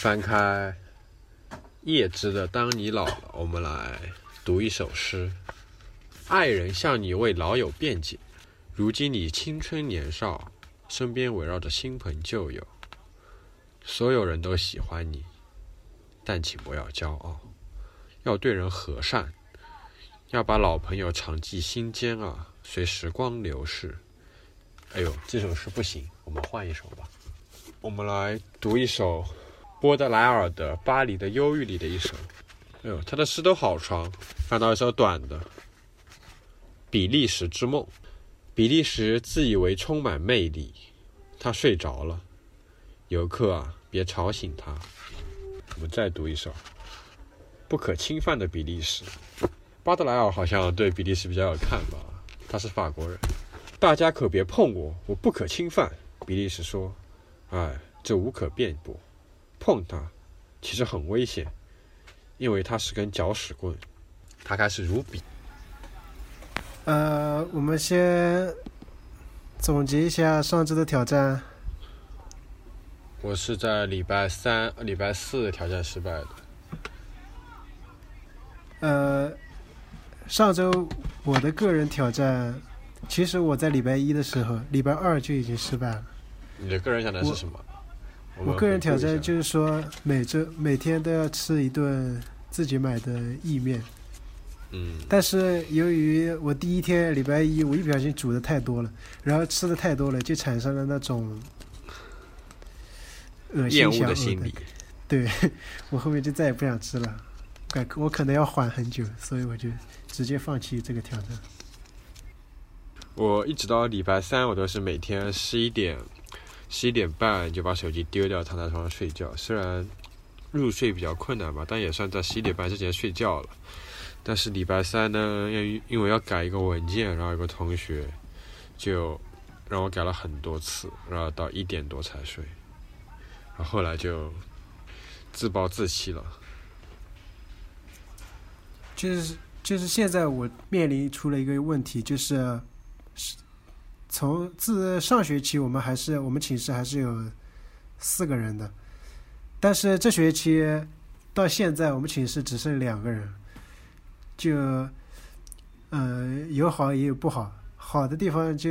翻开叶芝的《当你老了》，我们来读一首诗：爱人向你为老友辩解，如今你青春年少，身边围绕着新朋旧友，所有人都喜欢你，但请不要骄傲，要对人和善，要把老朋友常记心间啊，随时光流逝。哎呦，这首诗不行，我们换一首吧。我们来读一首。波德莱尔的《巴黎的忧郁》里的一首，哎呦，他的诗都好长。翻到一首短的，《比利时之梦》。比利时自以为充满魅力，他睡着了。游客啊，别吵醒他。我们再读一首，《不可侵犯的比利时》。巴德莱尔好像对比利时比较有看法，他是法国人。大家可别碰我，我不可侵犯。比利时说：“哎，这无可辩驳。”碰它，其实很危险，因为它是根搅屎棍。它开始如笔。呃，我们先总结一下上周的挑战。我是在礼拜三、礼拜四挑战失败的。呃，上周我的个人挑战，其实我在礼拜一的时候，礼拜二就已经失败了。你的个人挑战是什么？我个人挑战就是说，每周每天都要吃一顿自己买的意面。嗯。但是由于我第一天礼拜一我一不小心煮的太多了，然后吃的太多了，就产生了那种恶心的心理。对，我后面就再也不想吃了，感我可能要缓很久，所以我就直接放弃这个挑战。我一直到礼拜三，我都是每天十一点。十一点半就把手机丢掉，躺在床上睡觉。虽然入睡比较困难吧，但也算在十一点半之前睡觉了。但是礼拜三呢，因因为要改一个文件，然后有个同学就让我改了很多次，然后到一点多才睡。然后后来就自暴自弃了。就是就是现在我面临出了一个问题，就是是。从自上学期，我们还是我们寝室还是有四个人的，但是这学期到现在，我们寝室只剩两个人，就嗯有好也有不好。好的地方就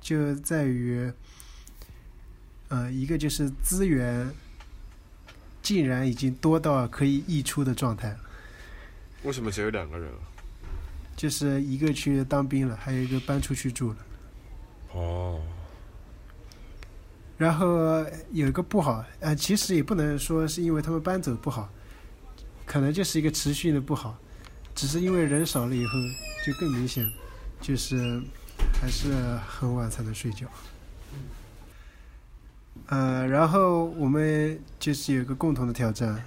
就在于，呃，一个就是资源竟然已经多到可以溢出的状态。为什么只有两个人？就是一个去当兵了，还有一个搬出去住了。哦，然后有一个不好，呃，其实也不能说是因为他们搬走不好，可能就是一个持续的不好，只是因为人少了以后就更明显，就是还是很晚才能睡觉。呃，然后我们就是有一个共同的挑战。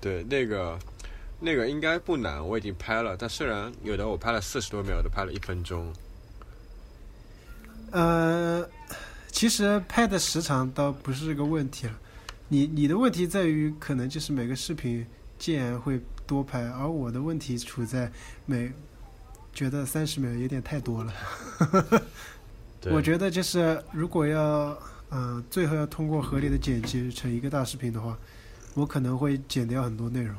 对，那个那个应该不难，我已经拍了，但虽然有的我拍了四十多秒，有的拍了一分钟。呃，其实拍的时长倒不是个问题了，你你的问题在于可能就是每个视频竟然会多拍，而我的问题处在每觉得三十秒有点太多了。我觉得就是如果要嗯最后要通过合理的剪辑成一个大视频的话，我可能会剪掉很多内容。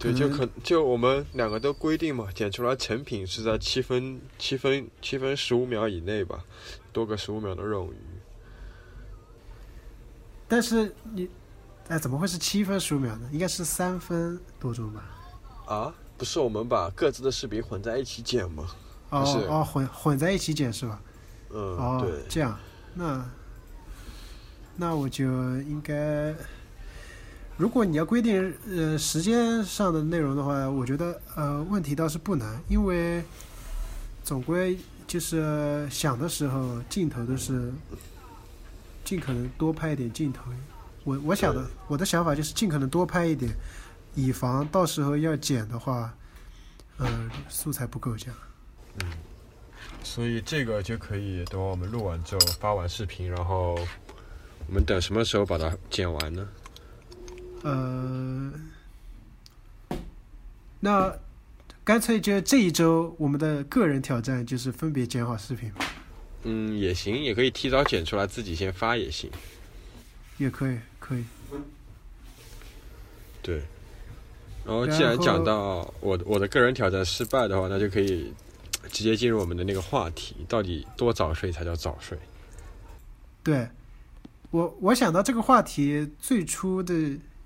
对，就可就我们两个都规定嘛，剪出来成品是在七分七分七分十五秒以内吧，多个十五秒的冗余。但是你，哎，怎么会是七分十五秒呢？应该是三分多钟吧？啊，不是我们把各自的视频混在一起剪吗？哦哦，混混在一起剪是吧？嗯，哦，这样，那那我就应该。如果你要规定呃时间上的内容的话，我觉得呃问题倒是不难，因为总归就是想的时候镜头都是尽可能多拍一点镜头。我我想的我的想法就是尽可能多拍一点，以防到时候要剪的话，呃素材不够这样。嗯，所以这个就可以等我们录完之后发完视频，然后我们等什么时候把它剪完呢？呃，那干脆就这一周，我们的个人挑战就是分别剪好视频。嗯，也行，也可以提早剪出来，自己先发也行。也可以，可以。对。然后既然讲到我我的个人挑战失败的话，那就可以直接进入我们的那个话题，到底多早睡才叫早睡？对，我我想到这个话题最初的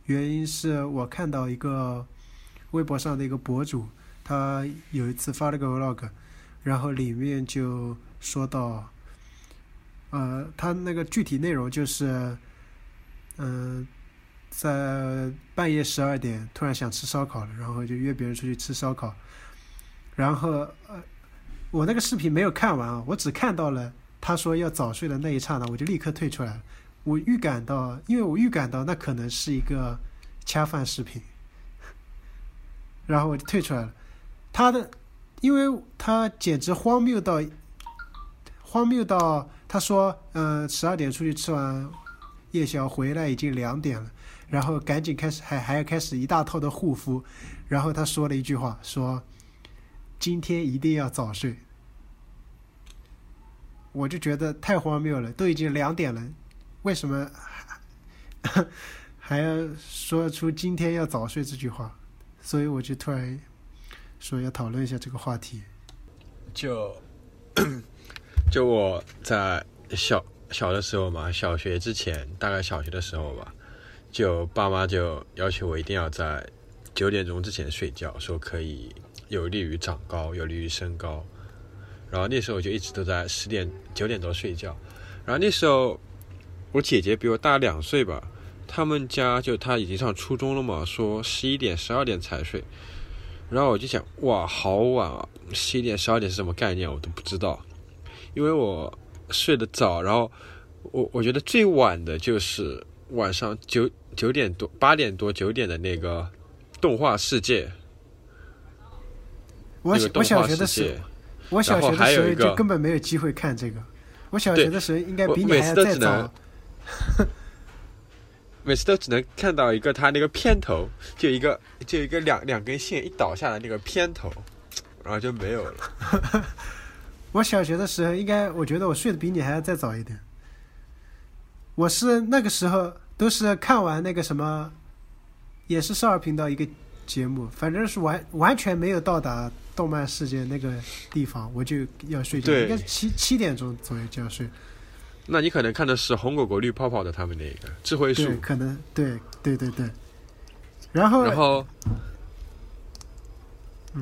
原因是我看到一个微博上的一个博主，他有一次发了个 vlog，然后里面就说到，呃，他那个具体内容就是，嗯。在半夜十二点突然想吃烧烤了，然后就约别人出去吃烧烤。然后呃，我那个视频没有看完啊，我只看到了他说要早睡的那一刹那，我就立刻退出来了。我预感到，因为我预感到那可能是一个恰饭视频，然后我就退出来了。他的，因为他简直荒谬到荒谬到，他说嗯十二点出去吃完夜宵回来已经两点了。然后赶紧开始，还还要开始一大套的护肤，然后他说了一句话，说：“今天一定要早睡。”我就觉得太荒谬了，都已经两点了，为什么 还要说出今天要早睡这句话？所以我就突然说要讨论一下这个话题。就 就我在小小的时候嘛，小学之前，大概小学的时候吧。就爸妈就要求我一定要在九点钟之前睡觉，说可以有利于长高，有利于身高。然后那时候我就一直都在十点九点多睡觉。然后那时候我姐姐比我大两岁吧，他们家就她已经上初中了嘛，说十一点十二点才睡。然后我就想，哇，好晚啊！十一点十二点是什么概念？我都不知道，因为我睡得早。然后我我觉得最晚的就是晚上九。九点多、八点多、九点的那个动画世界，我我小学的时候，我小学的时候就根本没有机会看这个。我小学的时候应该比你还要再早。每次都只能看到一个他那个片头，就一个就一个两两根线一倒下来那个片头，然后就没有了。我小学的时候应该，我觉得我睡得比你还要再早一点。我是那个时候。都是看完那个什么，也是少儿频道一个节目，反正是完完全没有到达动漫世界那个地方，我就要睡觉，应该七七点钟左右就要睡。那你可能看的是红果果绿泡泡的他们那个智慧树，可能对对对对。然后然后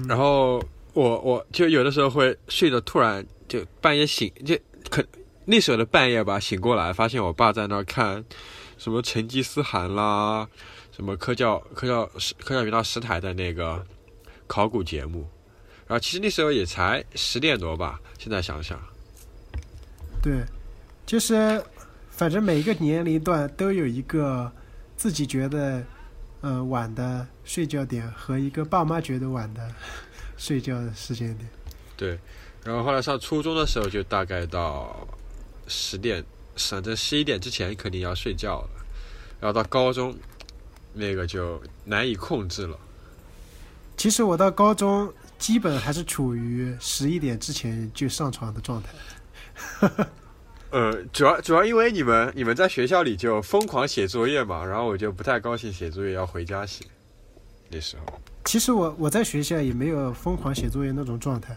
然后我我就有的时候会睡得突然就半夜醒，就可那时候的半夜吧，醒过来发现我爸在那儿看。什么成吉思汗啦，什么科教科教科教频道十台的那个考古节目，然后其实那时候也才十点多吧，现在想想，对，就是反正每一个年龄段都有一个自己觉得呃晚的睡觉点和一个爸妈觉得晚的睡觉的时间点。对，然后后来上初中的时候就大概到十点。反正十一点之前肯定要睡觉了，然后到高中，那个就难以控制了。其实我到高中基本还是处于十一点之前就上床的状态。呃，主要主要因为你们你们在学校里就疯狂写作业嘛，然后我就不太高兴写作业要回家写。那时候，其实我我在学校也没有疯狂写作业那种状态，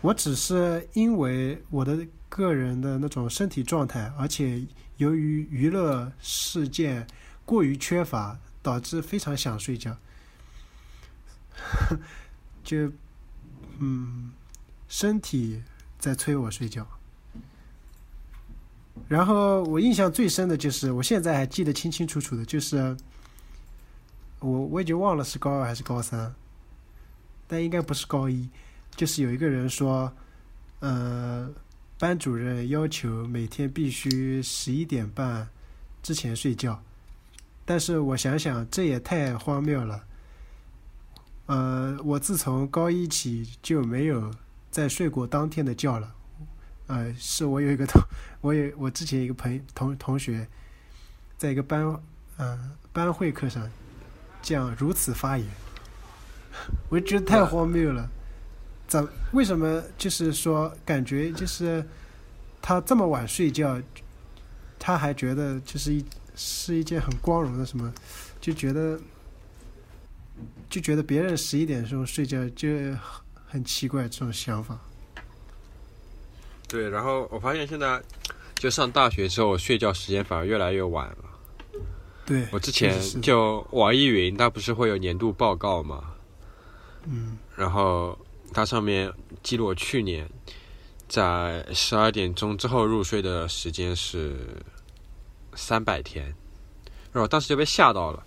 我只是因为我的。个人的那种身体状态，而且由于娱乐事件过于缺乏，导致非常想睡觉，就嗯，身体在催我睡觉。然后我印象最深的就是，我现在还记得清清楚楚的，就是我我已经忘了是高二还是高三，但应该不是高一，就是有一个人说，呃。班主任要求每天必须十一点半之前睡觉，但是我想想，这也太荒谬了。呃，我自从高一起就没有再睡过当天的觉了。呃，是我有一个同，我有我之前一个朋同同学，在一个班嗯班会课上这样如此发言，我就觉得太荒谬了。怎为什么就是说感觉就是他这么晚睡觉，他还觉得就是一是一件很光荣的什么，就觉得就觉得别人十一点钟睡觉就很奇怪这种想法。对，然后我发现现在就上大学之后，睡觉时间反而越来越晚了。对，我之前就网易云，它不是会有年度报告嘛，嗯，然后它上面记录我去年在十二点钟之后入睡的时间是三百天，然后我当时就被吓到了，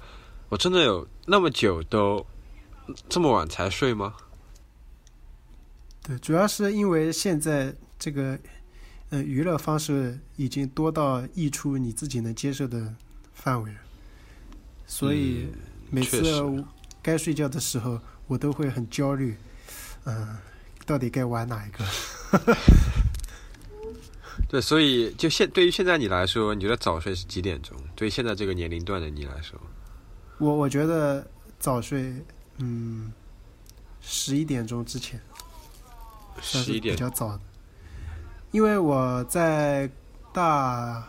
我真的有那么久都这么晚才睡吗？对，主要是因为现在这个呃娱乐方式已经多到溢出你自己能接受的范围了，所以嗯每次该睡觉的时候，我都会很焦虑，嗯、到底该玩哪一个？对，所以就现对于现在你来说，你觉得早睡是几点钟？对于现在这个年龄段的你来说，我我觉得早睡，嗯，十一点钟之前十一点。较早的，因为我在大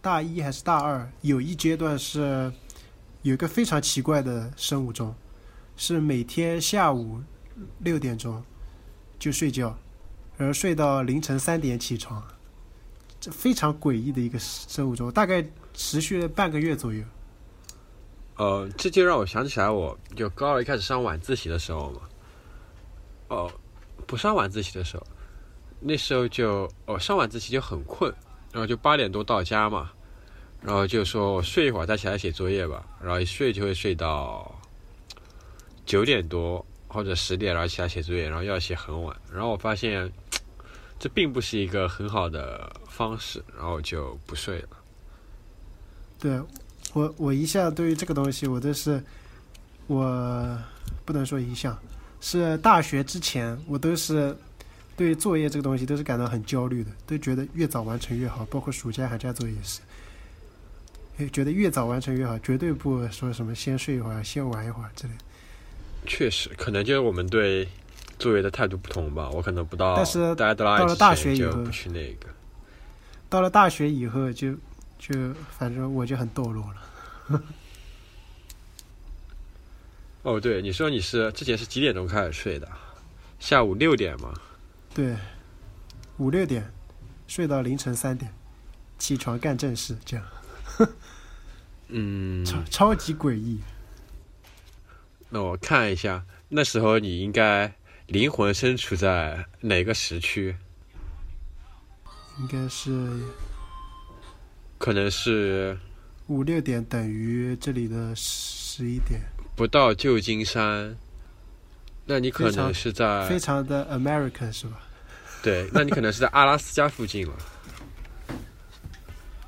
大一还是大二有一阶段是有一个非常奇怪的生物钟，是每天下午六点钟就睡觉，然后睡到凌晨三点起床，这非常诡异的一个生物钟，大概持续了半个月左右。呃，这就让我想起来，我就高二一开始上晚自习的时候嘛，哦、不上晚自习的时候，那时候就哦上晚自习就很困，然后就八点多到家嘛，然后就说我睡一会儿再起来写作业吧，然后一睡就会睡到九点多或者十点，然后起来写作业，然后要写很晚，然后我发现这并不是一个很好的方式，然后就不睡了。对我，我一向对于这个东西，我都是我不能说一向，是大学之前，我都是对作业这个东西都是感到很焦虑的，都觉得越早完成越好，包括暑假、寒假作业也是，也觉得越早完成越好，绝对不说什么先睡一会儿、先玩一会儿之类的。确实，可能就是我们对作业的态度不同吧。我可能不到，但是大家都到了大学以后不去那个。到了大学以后就，就反正我就很堕落了。哦，对，你说你是之前是几点钟开始睡的？下午六点吗？对，五六点睡到凌晨三点，起床干正事，这样 嗯，超超级诡异。那我看一下，那时候你应该灵魂身处在哪个时区？应该是可能是五六点等于这里的十一点，不到旧金山，那你可能是在非常的 American 是吧？对，那你可能是在阿拉斯加附近了。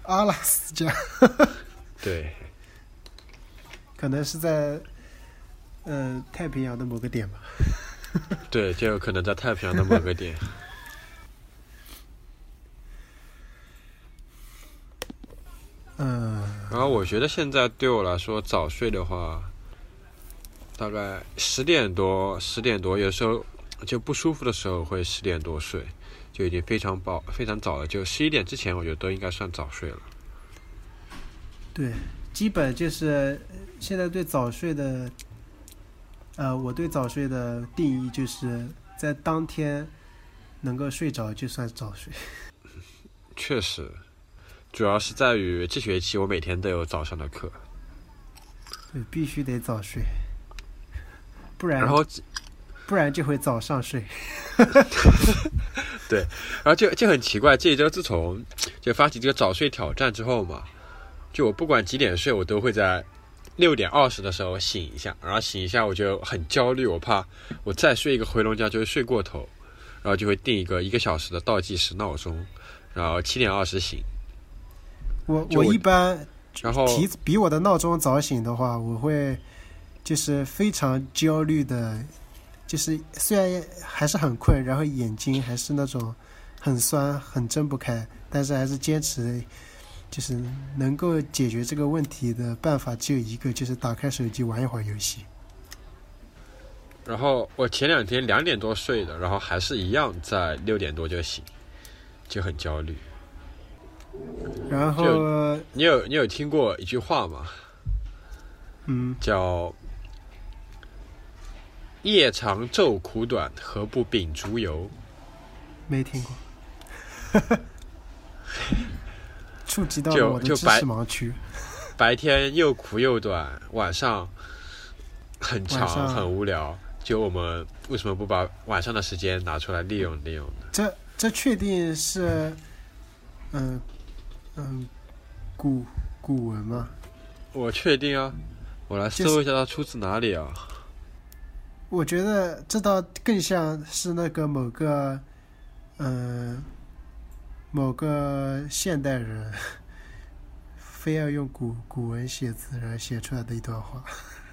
阿拉斯加 对，可能是在呃太平洋的某个点吧。对，就有可能在太平洋的某个点。嗯，然后我觉得现在对我来说，早睡的话，大概十点多、十点多，有时候就不舒服的时候会十点多睡，就已经非常饱、非常早了。就十一点之前，我觉得都应该算早睡了。对，基本就是现在对早睡的，呃，我对早睡的定义就是在当天能够睡着就算早睡。确实，主要是在于这学期我每天都有早上的课，对，必须得早睡，不然然后不然就会早上睡。对然后就就很奇怪，这一周自从就发起这个早睡挑战之后嘛，就我不管几点睡，我都会在六点二十的时候醒一下，然后醒一下我就很焦虑，我怕我再睡一个回笼觉就会睡过头，然后就会定一个一个小时的倒计时闹钟，然后七点二十醒，我我一般然后提比我的闹钟早醒的话，我会就是非常焦虑的，就是虽然还是很困，然后眼睛还是那种很酸、很睁不开，但是还是坚持，就是能够解决这个问题的办法只有一个，就是打开手机玩一会儿游戏。然后我前两天两点多睡的，然后还是一样在六点多就醒，就很焦虑。然后你有你有听过一句话吗？嗯，叫“夜长昼苦短，何不秉烛游没听过，触及到我的知就白识盲区。”。白天又苦又短，晚上很长上很无聊。就我们为什么不把晚上的时间拿出来利用利用呢？这这确定是，嗯嗯，古古文吗？我确定啊，我来搜一下它出自哪里啊？我觉得这倒更像是那个某个，嗯、某个现代人非要用古古文写字，然后写出来的一段话。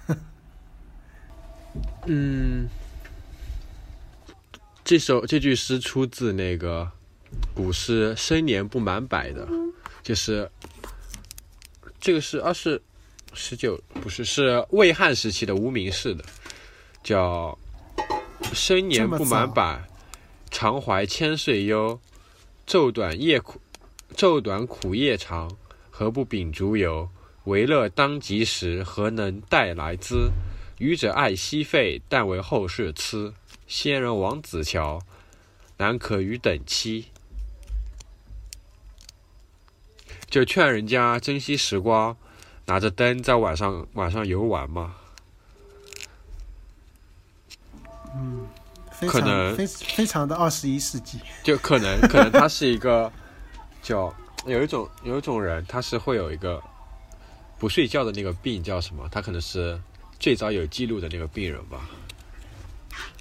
嗯，这首这句诗出自那个古诗“生年不满百”的，就是这个是二是十九不是是魏汉时期的无名氏的，叫“生年不满百，常怀千岁忧。昼短夜苦，昼短苦夜长，何不秉烛游？为乐当及时，何能待来兹？”愚者爱惜费，但为后世痴。仙人王子乔，难可与等期。就劝人家珍惜时光，拿着灯在晚上晚上游玩嘛。非常可能非非常的二十一世纪。就可能可能他是一个，叫有一种有一种人，他是会有一个不睡觉的那个病叫什么？他可能是最早有记录的那个病人吧。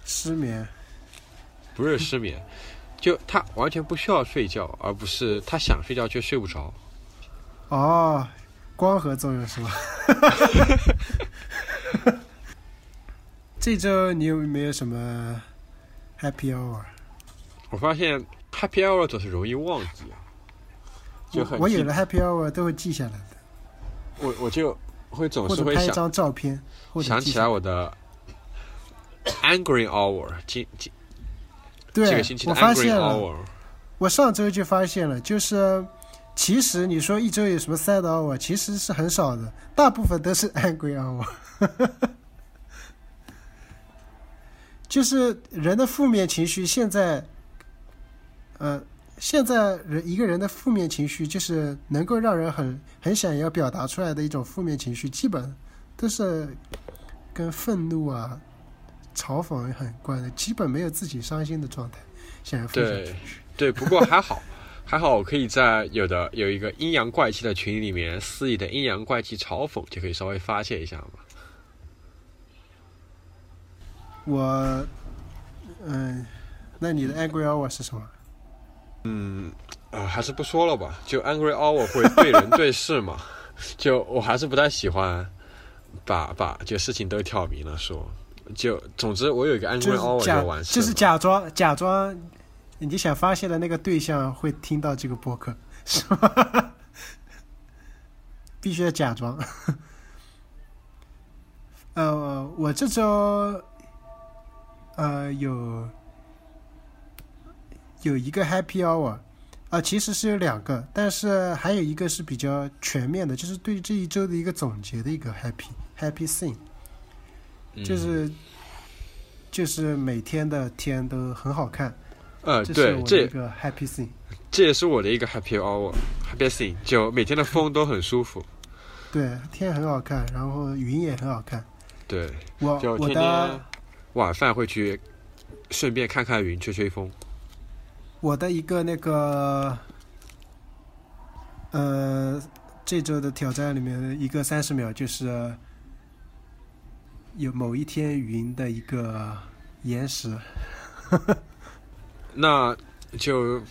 失眠，不是失眠，就他完全不需要睡觉，而不是他想睡觉却睡不着。哦，光合作用是吧？这周你有没有什么 happy hour？我发现 happy hour 总是容易忘记啊，就很我我有了 happy hour 都会记下来的，我我就会总是会想拍一张照片，或者想起来我的 angry hour，今今对，这个星期的我发 angry 现了，hour，我上周就发现了，就是其实你说一周有什么 sad hour，其实是很少的，大部分都是 angry hour。就是人的负面情绪，现在，呃，现在人一个人的负面情绪，就是能够让人很很想要表达出来的一种负面情绪，基本都是跟愤怒啊、嘲讽很关的，基本没有自己伤心的状态，想要分享对出去。对，不过还好，还好我可以在有的有一个阴阳怪气的群里面肆意的阴阳怪气嘲讽，就可以稍微发泄一下嘛。我，嗯，那你的 angry hour 是什么？嗯，啊、还是不说了吧。就 angry hour 会对人对事嘛，就我还是不太喜欢把把就事情都挑明了说。就总之，我有一个 angry hour 是假就完事了。就是假装假装你想发泄的那个对象会听到这个播客，是吧？必须要假装。呃，我这周呃有有一个 happy hour 啊、其实是有两个，但是还有一个是比较全面的，就是对这一周的一个总结的一个 happy happy thing。嗯就是就是每天的天都很好看，呃，对，这一个 happy thing。这也是我的一个 happy hour，happy thing，就每天的风都很舒服。对，天很好看，然后云也很好看。对，我我的天晚饭会去顺便看看云，吹吹风。我的一个那个呃这周的挑战里面一个三十秒就是有某一天云的一个延时。那就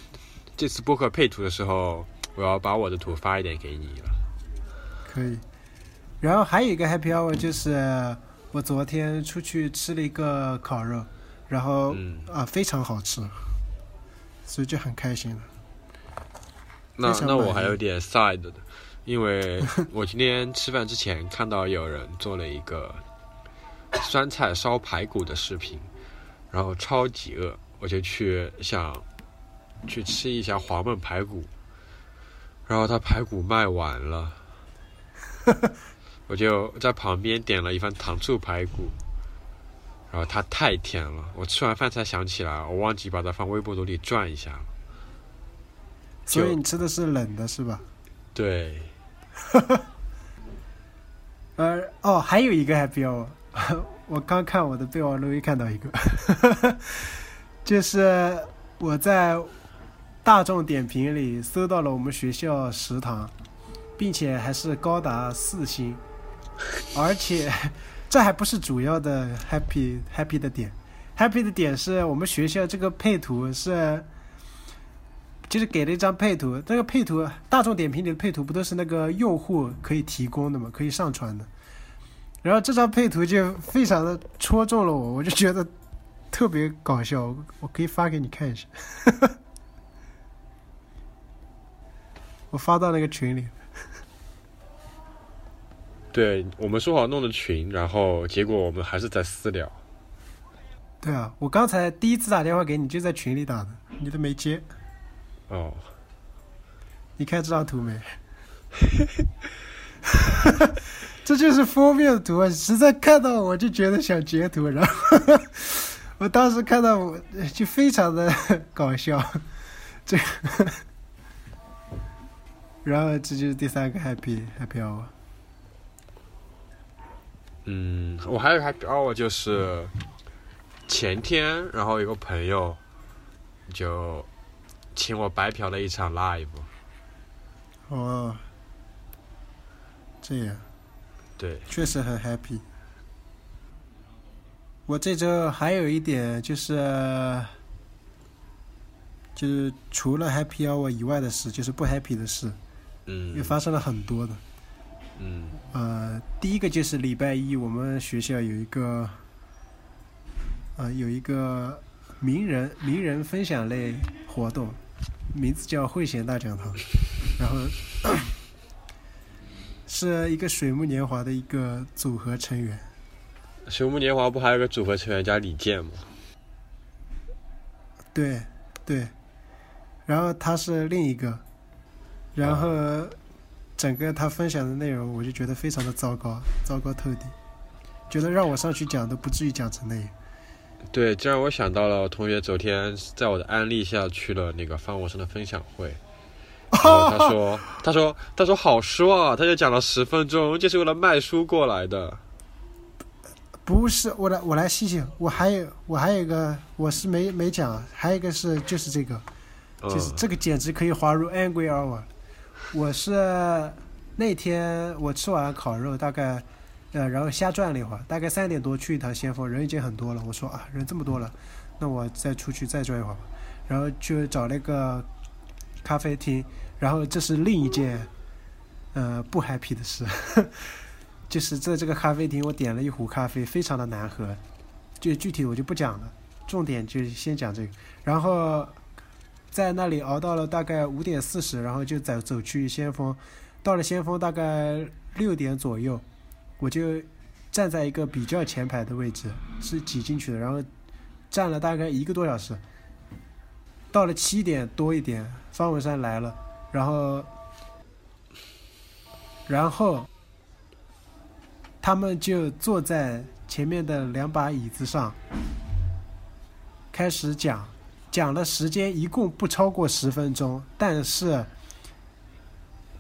这次播客配图的时候，我要把我的图发一点给你了。可以。然后还有一个 happy hour 就是我昨天出去吃了一个烤肉，然后嗯，啊非常好吃，所以就很开心了。那那我还有点 side 的，因为我今天吃饭之前看到有人做了一个酸菜烧排骨的视频，然后超级饿，我就去想去吃一下黄焖排骨，然后他排骨卖完了，我就在旁边点了一份糖醋排骨，然后它太甜了，我吃完饭才想起来，我忘记把它放微波炉里转一下。了。所以你吃的是冷的，是吧？对，呃，哦，还有一个 happy hour，我刚看我的备忘录，又看到一个，就是我在大众点评里搜到了我们学校食堂，并且还是高达四星，而且这还不是主要的 happy happy 的点，happy 的点是我们学校这个配图是。就是给了一张配图，这个配图大众点评里的配图不都是那个用户可以提供的嘛，可以上传的。然后这张配图就非常的戳中了我，我就觉得特别搞笑，我可以发给你看一下。我发到那个群里。对我们说好弄的群，然后结果我们还是在私聊。对啊，我刚才第一次打电话给你就在群里打的，你都没接。哦，你看这张图没？这就是封面的图，实在看到我就觉得想截图，然后我当时看到我就非常的搞笑，这，然后这就是第三个 happy happy hour。嗯，我还有 happy hour 就是前天，然后有个朋友就。请我白嫖了一场 live。哦，这样。对。确实很 happy。我这周还有一点就是，就是除了 happy hour 以外的事，就是不 happy 的事。嗯。也发生了很多的。嗯。呃，第一个就是礼拜一，我们学校有一个，呃，有一个名人名人分享类活动。名字叫慧贤大讲堂，然后 是一个水木年华的一个组合成员。水木年华不还有个组合成员叫李健吗？对，对，然后他是另一个，然后整个他分享的内容，我就觉得非常的糟糕，糟糕透顶，觉得让我上去讲都不至于讲成那样。对，这让我想到了我同学昨天在我的安利下去了那个方文生的分享会，然后他说，他说，他说好失望啊，他就讲了十分钟，就是为了卖书过来的。不是，我来，我来细细，我还有，我还有一个，我是没没讲，还有一个是就是这个，就是这个简直可以划入 angry hour。我是那天我吃完烤肉，大概。呃，然后瞎转了一会儿，大概三点多去一趟先锋，人已经很多了。我说啊，人这么多了，那我再出去再转一会儿吧。然后就找那个咖啡厅，然后这是另一件呃不 happy 的事，就是在这个咖啡厅，我点了一壶咖啡，非常的难喝。就具体我就不讲了，重点就先讲这个。然后在那里熬到了大概五点四十，然后就走走去先锋，到了先锋大概六点左右。我就站在一个比较前排的位置，是挤进去的，然后站了大概一个多小时。到了七点多一点，方文山来了，然后，然后他们就坐在前面的两把椅子上，开始讲，讲的时间一共不超过十分钟，但是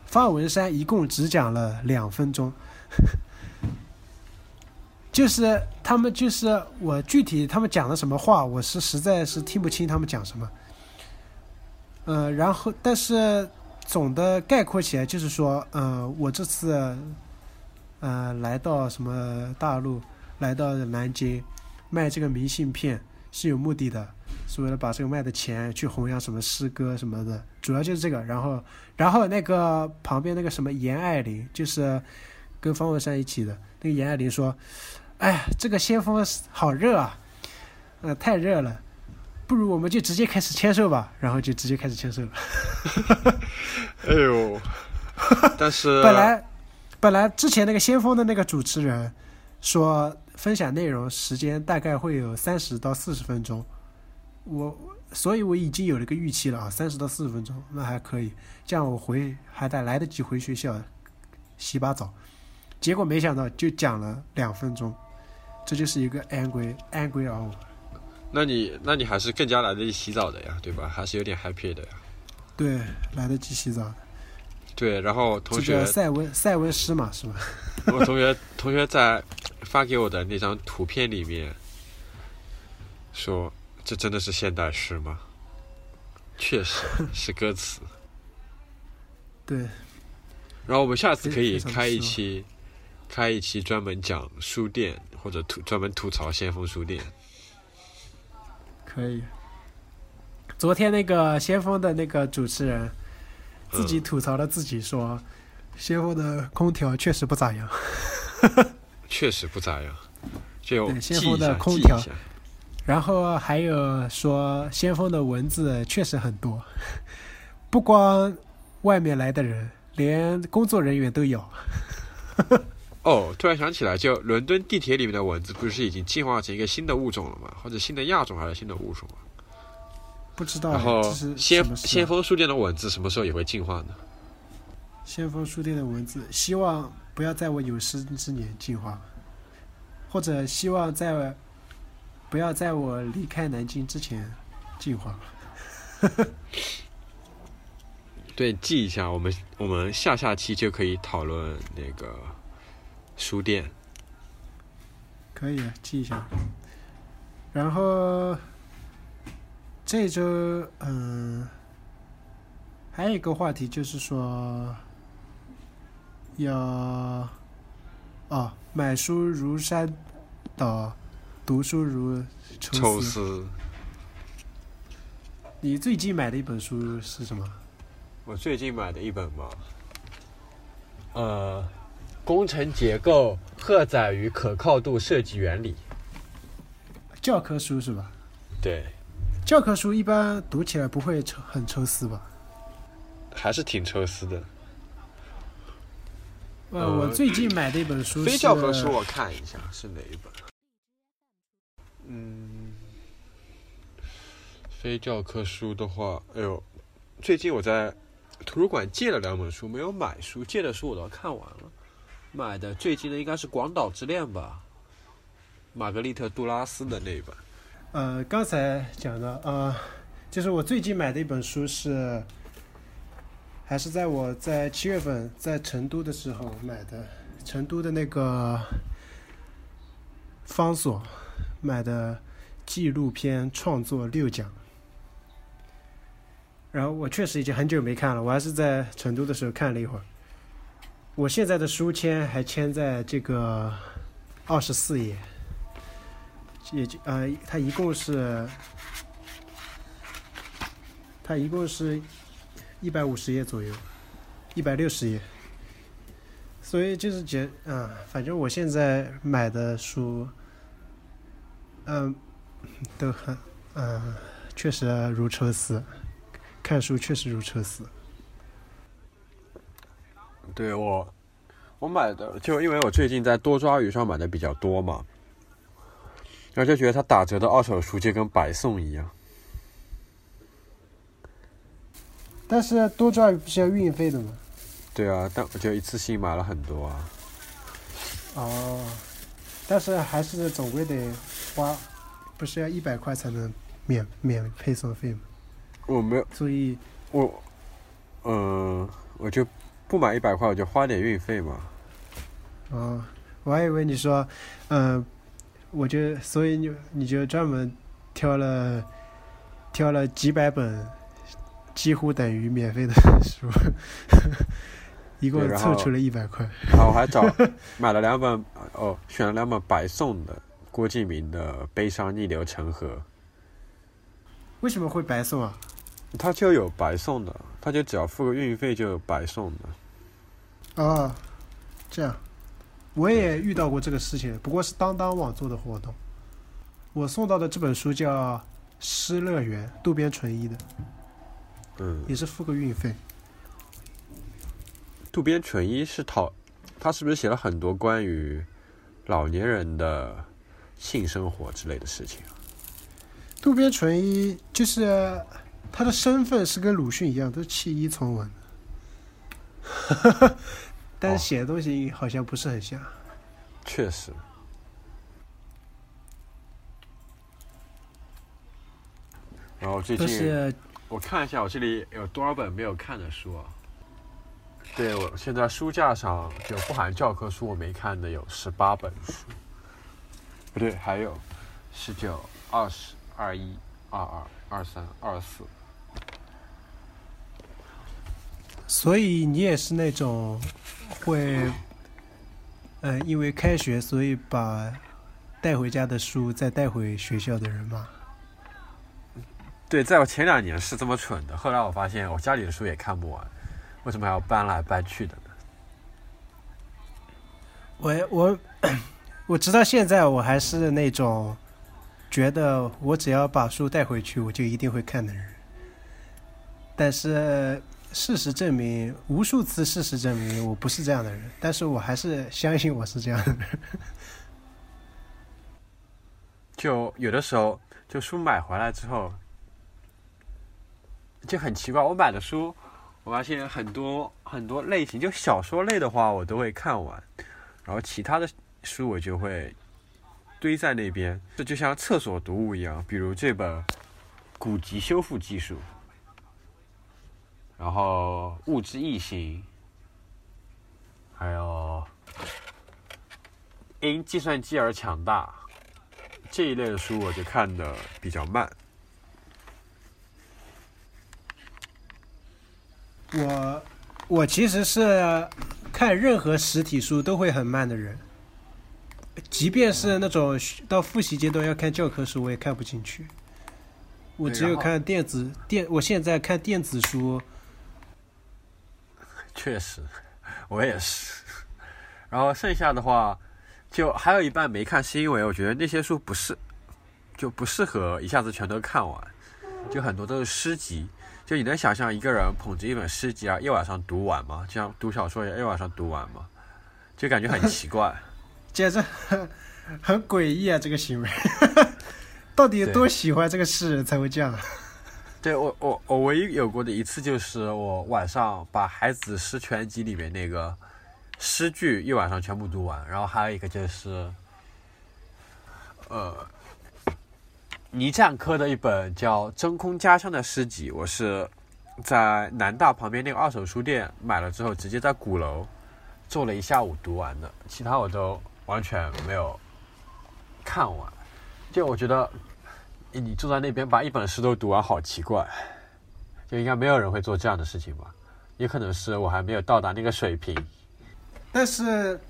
方文山一共只讲了两分钟。就是他们，就是我具体他们讲的什么话，我是实在是听不清他们讲什么。呃，然后但是总的概括起来就是说，呃，我这次呃来到什么大陆，来到南京卖这个明信片是有目的的，是为了把这个卖的钱去弘扬什么诗歌什么的，主要就是这个。然后，然后那个旁边那个什么严爱玲，就是跟方文山一起的那个严爱玲说。哎呀，这个先锋好热啊，呃，太热了，不如我们就直接开始签售吧，然后就直接开始签售了。哎呦，但是本来本来之前那个先锋的那个主持人说分享内容时间大概会有三十到四十分钟，我，所以我已经有了个预期了啊，三十到四十分钟，那还可以，这样我回还得来得及回学校洗把澡。结果没想到就讲了两分钟，这就是一个 angry angry hour。那你那你还是更加来得及洗澡的呀，对吧？还是有点 happy 的呀。对，来得及洗澡。对，然后同学塞温塞温湿嘛，是吧？我同学同学在发给我的那张图片里面说：“这真的是现代诗吗？”确实是歌词。对。然后我们下次可以开一期，开一期专门讲书店或者吐专门吐槽先锋书店。可以。昨天那个先锋的那个主持人自己吐槽了自己说，先锋的空调确实不咋样。确实不咋样。就先锋的空调。然后还有说先锋的蚊子确实很多，不光外面来的人，连工作人员都有。哦，突然想起来，就伦敦地铁里面的蚊子，不是已经进化成一个新的物种了吗？或者新的亚种还是新的物种？不知道。然后先先锋书店的蚊子什么时候也会进化呢？先锋书店的蚊子，希望不要在我有生之年进化，或者希望在不要在我离开南京之前进化。对，记一下，我们我们下下期就可以讨论那个。书店，可以啊记一下。然后这周，嗯，还有一个话题就是说，要哦，买书如山倒，读书如抽丝。你最近买的一本书是什么？我最近买的一本嘛，呃。工程结构、荷载与可靠度设计原理，教科书是吧？对，教科书一般读起来不会抽很抽丝吧？还是挺抽丝的。呃，我最近买的一本书，非教科书，我看一下是哪一本？嗯，非教科书的话，哎呦，最近我在图书馆借了两本书，没有买书，借的书我都看完了。买的最近的应该是《广岛之恋》吧，玛格丽特·杜拉斯的那一本。呃，刚才讲的呃，就是我最近买的一本书是，还是在我在七月份在成都的时候买的，成都的那个方所买的纪录片创作六讲。然后我确实已经很久没看了，我还是在成都的时候看了一会儿。我现在的书签还签在这个二十四页，也就呃，它一共是，它一共是一百五十页左右，一百六十页，所以就是觉啊，反正我现在买的书，嗯，都很嗯，确实如抽丝，看书确实如抽丝。对我，我买的就因为我最近在多抓鱼上买的比较多嘛，然后就觉得它打折的二手书就跟白送一样。但是多抓鱼不是要运费的吗？对啊，但我就一次性买了很多啊。哦，但是还是总归得花，不是要一百块才能免免配送费吗？我没有，所以我，嗯，我就。不买一百块，我就花点运费嘛。哦，我还以为你说，嗯，我就所以你你就专门挑了挑了几百本，几乎等于免费的书，一共凑出了一百块。啊，我还找 买了两本，哦，选了两本白送的郭敬明的《悲伤逆流成河》。为什么会白送啊？他就有白送的，他就只要付个运费就有白送的。啊，这样，我也遇到过这个事情，不过是当当网做的活动。我送到的这本书叫《失乐园》，渡边淳一的，嗯，也是付个运费。渡边淳一是讨，他是不是写了很多关于老年人的性生活之类的事情啊？渡边淳一就是他的身份是跟鲁迅一样，都是弃医从文的，但是写的东西好像不是很像。确实。然后最近我看一下，我这里有多少本没有看的书啊？对，我现在书架上就不含教科书我没看的有十八本书，不对，还有十九、二十、二一、二二、二三、二四。所以你也是那种会，嗯、因为开学所以把带回家的书再带回学校的人吗？对，在我前两年是这么蠢的，后来我发现我家里的书也看不完，为什么还要搬来搬去的呢？我我我直到现在我还是那种觉得我只要把书带回去，我就一定会看的人。但是事实证明，无数次事实证明我不是这样的人，但是我还是相信我是这样的人。就有的时候，就书买回来之后，就很奇怪。我买的书，我发现很多很多类型，就小说类的话，我都会看完，然后其他的书我就会堆在那边，这就像厕所读物一样。比如这本《古籍修复技术》，然后《物之异形》，还有《因计算机而强大》。这一类的书我就看的比较慢。我我其实是看任何实体书都会很慢的人，即便是那种到复习阶段要看教科书，我也看不进去。我只有看电子电，我现在看电子书，确实，我也是。然后剩下的话，就还有一半没看，是因为我觉得那些书不是，就不适合一下子全都看完，就很多都是诗集。就你能想象一个人捧着一本诗集啊，一晚上读完吗？就像读小说一样，一晚上读完吗？就感觉很奇怪。简直很很诡异啊！这个行为，到底有多喜欢这个诗人才会这样？对我我我唯一有过的一次就是我晚上把《海子诗全集》里面那个诗句一晚上全部读完，然后还有一个就是，呃，倪占科的一本叫《真空家乡》的诗集，我是在南大旁边那个二手书店买了之后，直接在鼓楼坐了一下午读完的，其他我都完全没有看完。就我觉得你坐在那边把一本诗都读完，好奇怪，就应该没有人会做这样的事情吧？也可能是我还没有到达那个水平。但是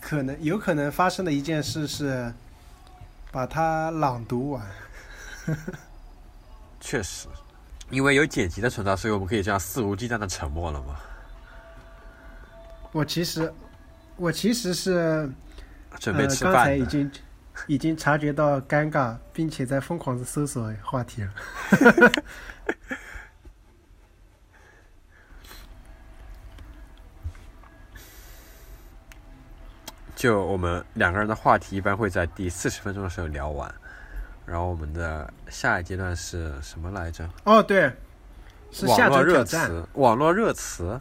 可能有可能发生的一件事是，把它朗读完。确实，因为有剪辑的存在，所以我们可以这样肆无忌惮的沉默了嘛？我其实，我其实是准备呃，刚吃饭的。才已经已经察觉到尴尬，并且在疯狂的搜索话题了。就我们两个人的话题一般会在第四十分钟的时候聊完，然后我们的下一阶段是什么来着？哦，对，是下网络热词，网络热词。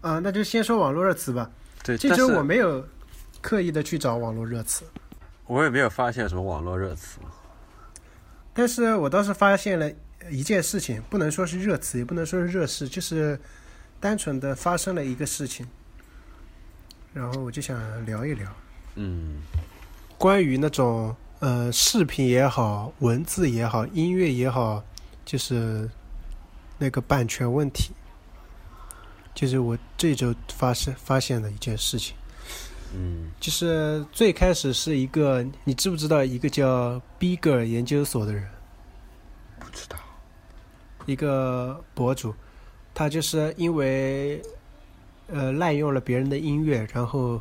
啊、那就先说网络热词吧。对，这周我没有刻意的去找网络热词，我也没有发现什么网络热词。但是我倒是发现了一件事情，不能说是热词，也不能说是热事，就是单纯的发生了一个事情，然后我就想聊一聊嗯，关于那种呃视频也好、文字也好、音乐也好，就是那个版权问题，就是我这周发生发现的一件事情。嗯，就是最开始是一个，你知不知道一个叫 Bigger 研究所的人，不知道。一个博主，他就是因为呃滥用了别人的音乐，然后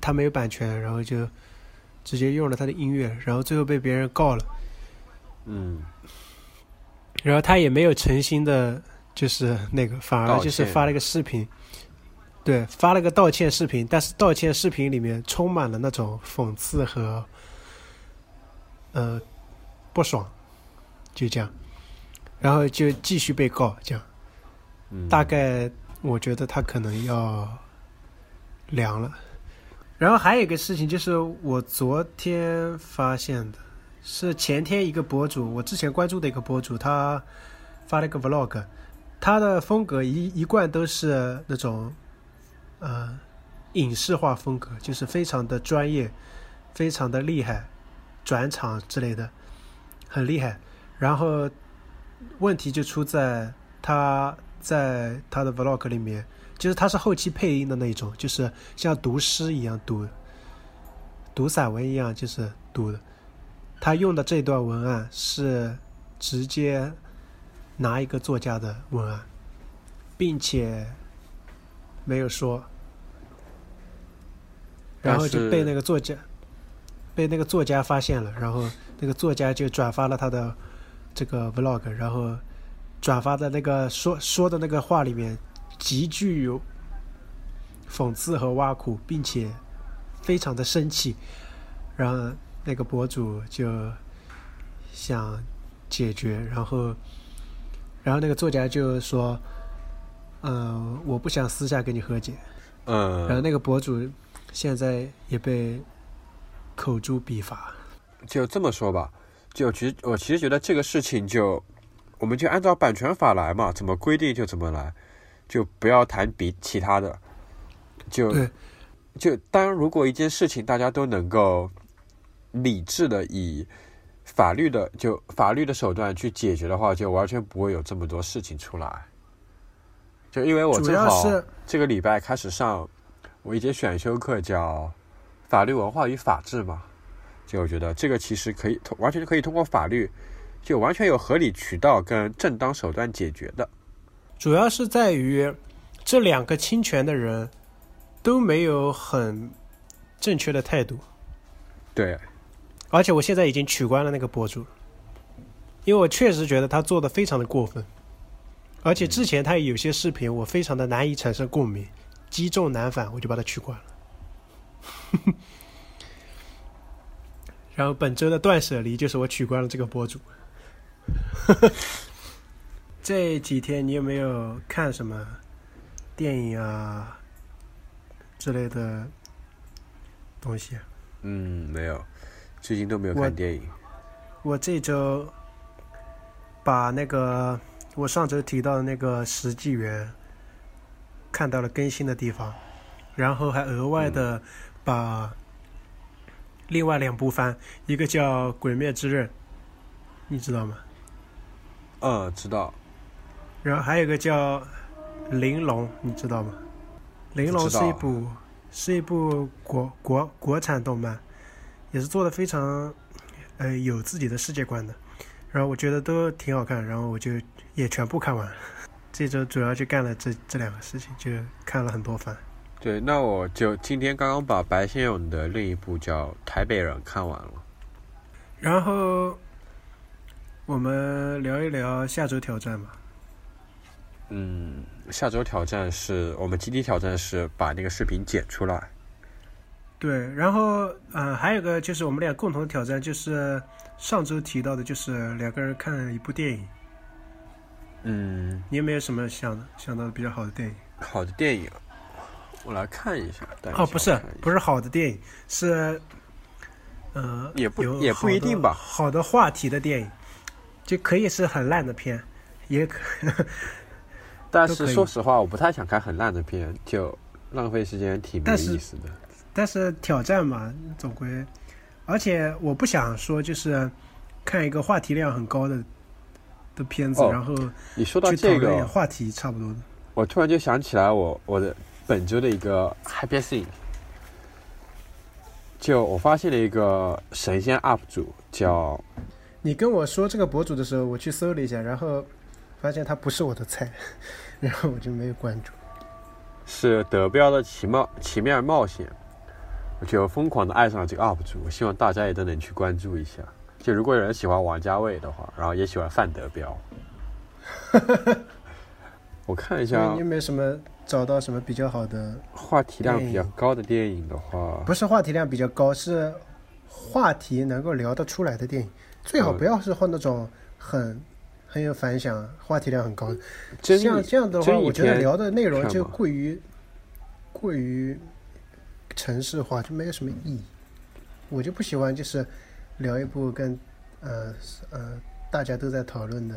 他没有版权，然后就直接用了他的音乐，然后最后被别人告了，嗯，然后他也没有诚心的，就是那个，反而道就是发了个视频，对，发了个道歉视频，但是道歉视频里面充满了那种讽刺和呃不不爽，就这样，然后就继续被告，这样，嗯，大概我觉得他可能要凉了。然后还有一个事情就是我昨天发现的，是前天一个博主，我之前关注的一个博主，他发了一个 vlog，他的风格一一贯都是那种呃影视化风格，就是非常的专业，非常的厉害，转场之类的很厉害。然后问题就出在他在他的 vlog 里面。就是他是后期配音的那种，就是像读诗一样读，读散文一样就是读的。他用的这段文案是直接拿一个作家的文案，并且没有说，然后就被那个作家被那个作家发现了，然后那个作家就转发了他的这个 vlog，然后转发的那个说说的那个话里面。极具有讽刺和挖苦，并且非常的生气，然后那个博主就想解决，然后，然后那个作家就说：“嗯，我不想私下跟你和解。”嗯，然后那个博主现在也被口诛笔伐。就这么说吧，就其实我其实觉得这个事情就，我们就按照版权法来嘛，怎么规定就怎么来。就不要谈比其他的，就就当如果一件事情大家都能够理智的以法律的就法律的手段去解决的话，就完全不会有这么多事情出来。就因为我正好这个礼拜开始上我一节选修课叫法律文化与法治嘛，就我觉得这个其实可以完全可以通过法律，就完全有合理渠道跟正当手段解决的。主要是在于这两个侵权的人都没有很正确的态度。对，而且我现在已经取关了那个博主，因为我确实觉得他做的非常的过分，而且之前他有些视频我非常的难以产生共鸣，击中难返，我就把他取关了。然后本周的断舍离就是我取关了这个博主。这几天你有没有看什么电影啊之类的东西？嗯，没有，最近都没有看电影。我这周把那个我上周提到的那个《十纪元》看到了更新的地方，然后还额外的把另外两部番，一个叫《鬼灭之刃》，你知道吗？嗯，知道。然后还有个叫《玲珑》，你知道吗？《玲珑》是一部是一部国国国产动漫，也是做的非常呃有自己的世界观的。然后我觉得都挺好看，然后我就也全部看完。这周主要就干了这这两个事情，就看了很多番。对，那我就今天刚刚把白先勇的另一部叫《台北人》看完了。然后我们聊一聊下周挑战吧。嗯，下周挑战是我们集体挑战是把那个视频剪出来。对，然后嗯，还有个就是我们俩共同的挑战，就是上周提到的，就是两个人看一部电影。嗯，你有没有什么想想到的比较好的电影？好的电影，我来看一下。哦，不是，不是好的电影，是呃，也不也不一定吧。好的话题的电影，就可以是很烂的片，也可。但是说实话，我不太想看很烂的片，就浪费时间，挺没意思的。但是挑战嘛，总归，而且我不想说就是看一个话题量很高的的片子，然后你说到这个话题差不多的，我突然就想起来我我的本周的一个 happy thing，就我发现了一个神仙 UP 主叫，你跟我说这个博主的时候，我去搜了一下，然后。发现他不是我的菜，然后我就没有关注。是德彪的奇妙奇妙冒险，我就疯狂的爱上了这个 UP 主。我希望大家也都能去关注一下。就如果有人喜欢王家卫的话，然后也喜欢范德彪，我看一下。你有没有什么找到什么比较好的话题量比较高的电影的话？不是话题量比较高，是话题能够聊得出来的电影。最好嗯不要是换那种很很有反响、话题量很高这样这样的话，我觉得聊的内容就过于过于城市化，就没有什么意义。我就不喜欢就是聊一部跟呃呃大家都在讨论的，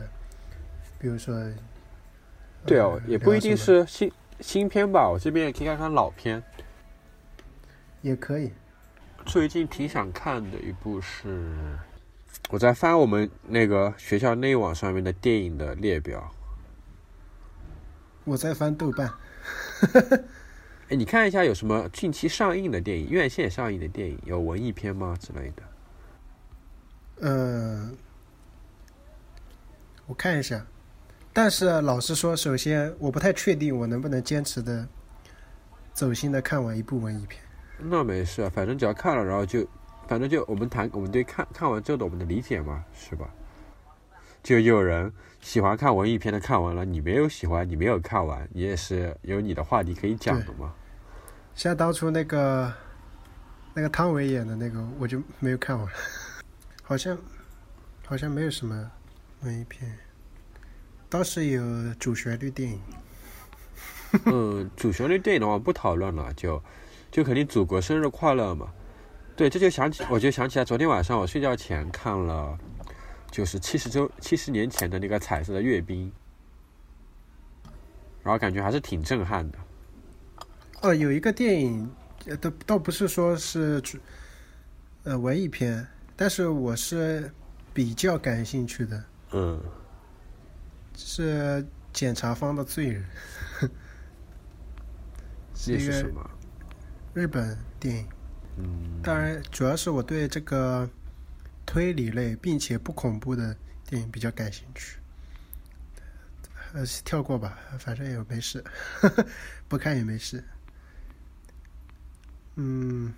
比如说对哦，呃也不一定是新新片吧，我这边也可以看看老片。也可以。最近挺想看的一部是，我在翻我们那个学校内网上面的电影的列表。我在翻豆瓣，哎，你看一下有什么近期上映的电影，院线上映的电影，有文艺片吗之类的？嗯，我看一下。但是老实说，首先我不太确定我能不能坚持的走心的看完一部文艺片。那没事，啊，反正只要看了，然后就，反正就我们谈我们对看看完之后的我们的理解嘛，是吧？就有人喜欢看文艺片的看完了，你没有喜欢，你没有看完，你也是有你的话题可以讲的嘛。像当初那个那个汤唯演的那个，我就没有看完，好像好像没有什么文艺片，倒是有主旋律电影。嗯，主旋律电影的话不讨论了，就就肯定祖国生日快乐嘛。对，这就想起，我就想起来，昨天晚上我睡觉前看了，就是七十周七十年前的那个彩色的阅兵，然后感觉还是挺震撼的。哦，有一个电影，呃，倒倒不是说是呃文艺片，但是我是比较感兴趣的，嗯，是检察方的罪人，这一个是什么？日本电影。嗯，当然，主要是我对这个推理类并且不恐怖的电影比较感兴趣。呃，跳过吧，反正也没事，不看也没事。嗯，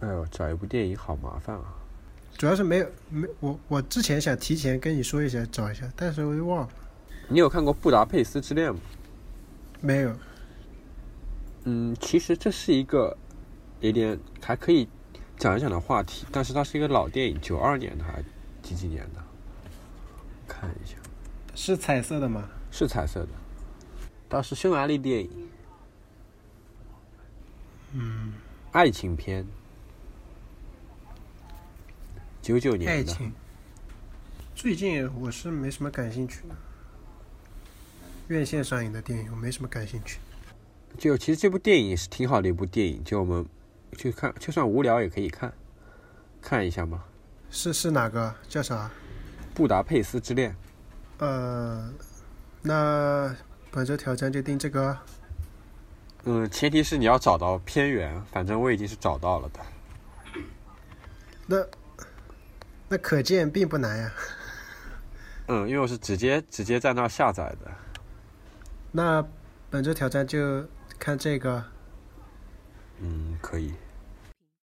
哎呦，找一部电影好麻烦啊。主要是没有没我我之前想提前跟你说一下找一下，但是我又忘了，你有看过《布达佩斯之恋》吗？没有。嗯，其实这是一个有点还可以讲一讲的话题，但是它是一个老电影，九二年的还是几几年的？看一下，是彩色的吗？是彩色的，它是匈牙利电影，嗯，爱情片，九九年的。爱情。最近我是没什么感兴趣的，院线上映的电影我没什么感兴趣。就其实这部电影是挺好的一部电影，就我们去看，就算无聊也可以看，看一下嘛。是是哪个？叫啥？《布达佩斯之恋》呃，那本周挑战就定这个。嗯，前提是你要找到片源，反正我已经是找到了的。那那可见并不难呀。嗯，因为我是直接直接在那儿下载的。那本周挑战就看这个。嗯，可以。